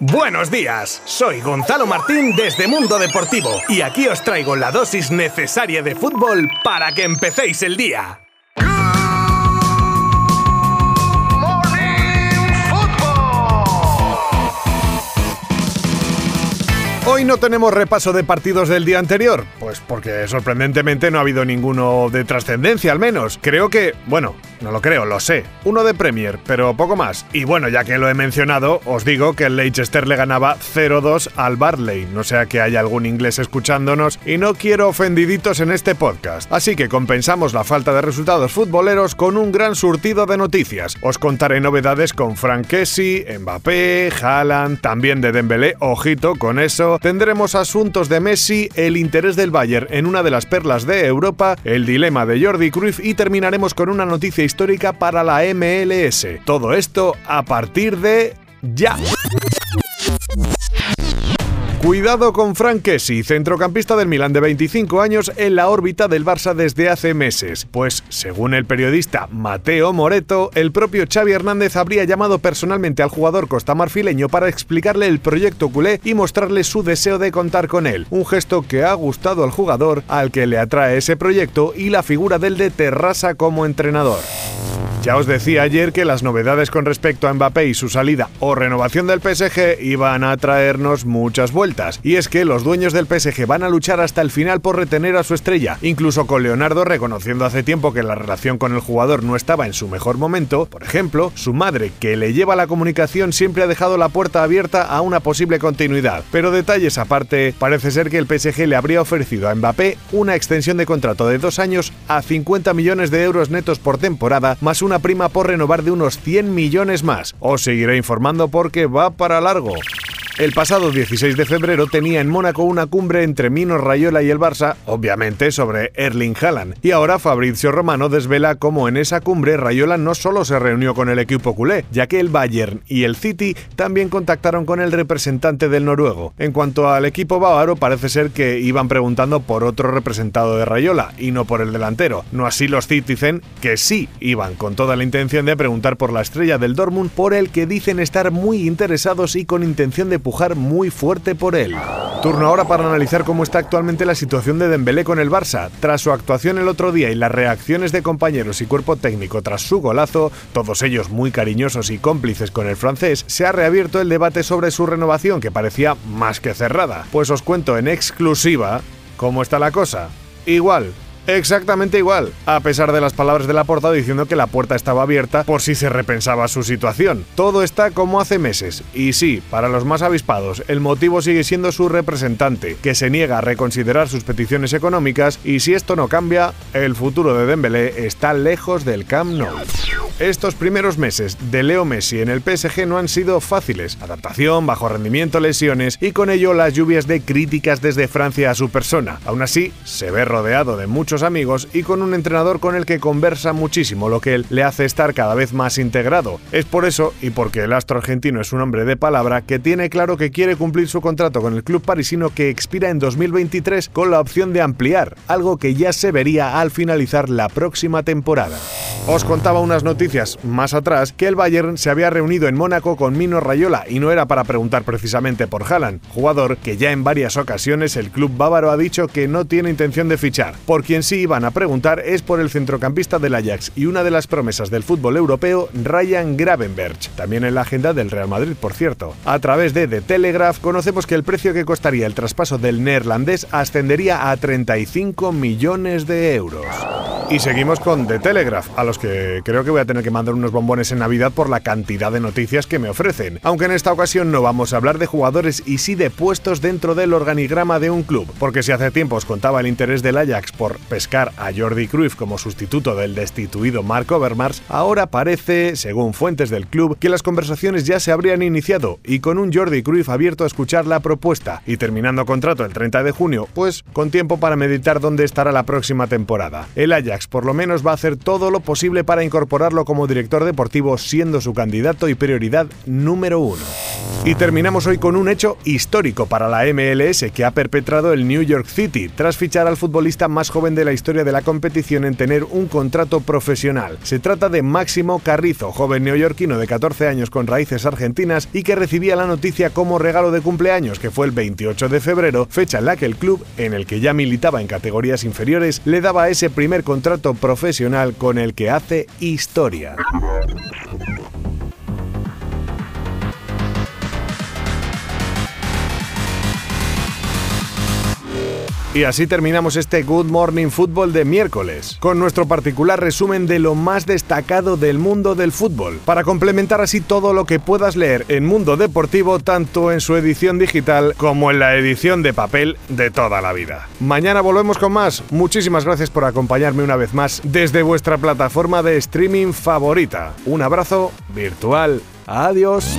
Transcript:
Buenos días, soy Gonzalo Martín desde Mundo Deportivo y aquí os traigo la dosis necesaria de fútbol para que empecéis el día. Hoy no tenemos repaso de partidos del día anterior, pues porque sorprendentemente no ha habido ninguno de trascendencia al menos. Creo que, bueno, no lo creo, lo sé. Uno de Premier, pero poco más. Y bueno, ya que lo he mencionado, os digo que el Leicester le ganaba 0-2 al Barley, no sea que haya algún inglés escuchándonos y no quiero ofendiditos en este podcast. Así que compensamos la falta de resultados futboleros con un gran surtido de noticias. Os contaré novedades con Frank Kessie, Mbappé, Haaland, también de Dembélé, ojito con eso, tendremos asuntos de Messi, el interés del Bayern en una de las perlas de Europa, el dilema de Jordi Cruyff y terminaremos con una noticia histórica para la MLS. Todo esto a partir de ya. Cuidado con Frank Kessi, centrocampista del Milan de 25 años en la órbita del Barça desde hace meses, pues según el periodista Mateo Moreto, el propio Xavi Hernández habría llamado personalmente al jugador costamarfileño para explicarle el proyecto culé y mostrarle su deseo de contar con él, un gesto que ha gustado al jugador al que le atrae ese proyecto y la figura del de Terrassa como entrenador. Ya os decía ayer que las novedades con respecto a Mbappé y su salida o renovación del PSG iban a traernos muchas vueltas. Y es que los dueños del PSG van a luchar hasta el final por retener a su estrella, incluso con Leonardo reconociendo hace tiempo que la relación con el jugador no estaba en su mejor momento. Por ejemplo, su madre, que le lleva la comunicación, siempre ha dejado la puerta abierta a una posible continuidad. Pero detalles aparte, parece ser que el PSG le habría ofrecido a Mbappé una extensión de contrato de dos años a 50 millones de euros netos por temporada, más una prima por renovar de unos 100 millones más. Os seguiré informando porque va para largo. El pasado 16 de febrero tenía en Mónaco una cumbre entre Mino Rayola y el Barça, obviamente sobre Erling Haaland. Y ahora Fabrizio Romano desvela cómo en esa cumbre Rayola no solo se reunió con el equipo culé, ya que el Bayern y el City también contactaron con el representante del noruego. En cuanto al equipo bávaro, parece ser que iban preguntando por otro representado de Rayola y no por el delantero. No así los Citizen, que sí iban con toda la intención de preguntar por la estrella del Dortmund, por el que dicen estar muy interesados y con intención de muy fuerte por él. Turno ahora para analizar cómo está actualmente la situación de Dembélé con el Barça. Tras su actuación el otro día y las reacciones de compañeros y cuerpo técnico tras su golazo, todos ellos muy cariñosos y cómplices con el francés, se ha reabierto el debate sobre su renovación que parecía más que cerrada. Pues os cuento en exclusiva cómo está la cosa. Igual, Exactamente igual, a pesar de las palabras de la porta diciendo que la puerta estaba abierta por si se repensaba su situación. Todo está como hace meses. Y sí, para los más avispados, el motivo sigue siendo su representante, que se niega a reconsiderar sus peticiones económicas y si esto no cambia, el futuro de Dembélé está lejos del Camp Nou. Estos primeros meses de Leo Messi en el PSG no han sido fáciles. Adaptación, bajo rendimiento, lesiones y con ello las lluvias de críticas desde Francia a su persona. Aún así, se ve rodeado de muchos amigos y con un entrenador con el que conversa muchísimo, lo que le hace estar cada vez más integrado. Es por eso, y porque el astro argentino es un hombre de palabra, que tiene claro que quiere cumplir su contrato con el club parisino que expira en 2023 con la opción de ampliar, algo que ya se vería al finalizar la próxima temporada. Os contaba unas noticias más atrás que el Bayern se había reunido en Mónaco con Mino Rayola y no era para preguntar precisamente por Haaland, jugador que ya en varias ocasiones el club bávaro ha dicho que no tiene intención de fichar. Por quien sí iban a preguntar es por el centrocampista del Ajax y una de las promesas del fútbol europeo, Ryan Gravenberch, también en la agenda del Real Madrid, por cierto. A través de The Telegraph conocemos que el precio que costaría el traspaso del neerlandés ascendería a 35 millones de euros. Y seguimos con The Telegraph, a los que creo que voy a tener que mandar unos bombones en Navidad por la cantidad de noticias que me ofrecen. Aunque en esta ocasión no vamos a hablar de jugadores y sí de puestos dentro del organigrama de un club, porque si hace tiempo os contaba el interés del Ajax por pescar a Jordi Cruyff como sustituto del destituido Mark Overmars, ahora parece, según fuentes del club, que las conversaciones ya se habrían iniciado y con un Jordi Cruyff abierto a escuchar la propuesta y terminando contrato el 30 de junio, pues con tiempo para meditar dónde estará la próxima temporada. El Ajax Por lo menos va a hacer todo lo posible para incorporarlo como director deportivo, siendo su candidato y prioridad número uno. Y terminamos hoy con un hecho histórico para la MLS que ha perpetrado el New York City tras fichar al futbolista más joven de la historia de la competición en tener un contrato profesional. Se trata de Máximo Carrizo, joven neoyorquino de 14 años con raíces argentinas y que recibía la noticia como regalo de cumpleaños que fue el 28 de febrero, fecha en la que el club, en el que ya militaba en categorías inferiores, le daba ese primer contrato profesional con el que hace historia. Y así terminamos este Good Morning Football de miércoles, con nuestro particular resumen de lo más destacado del mundo del fútbol, para complementar así todo lo que puedas leer en Mundo Deportivo tanto en su edición digital como en la edición de papel de toda la vida. Mañana volvemos con más. Muchísimas gracias por acompañarme una vez más desde vuestra plataforma de streaming favorita. Un abrazo virtual. Adiós.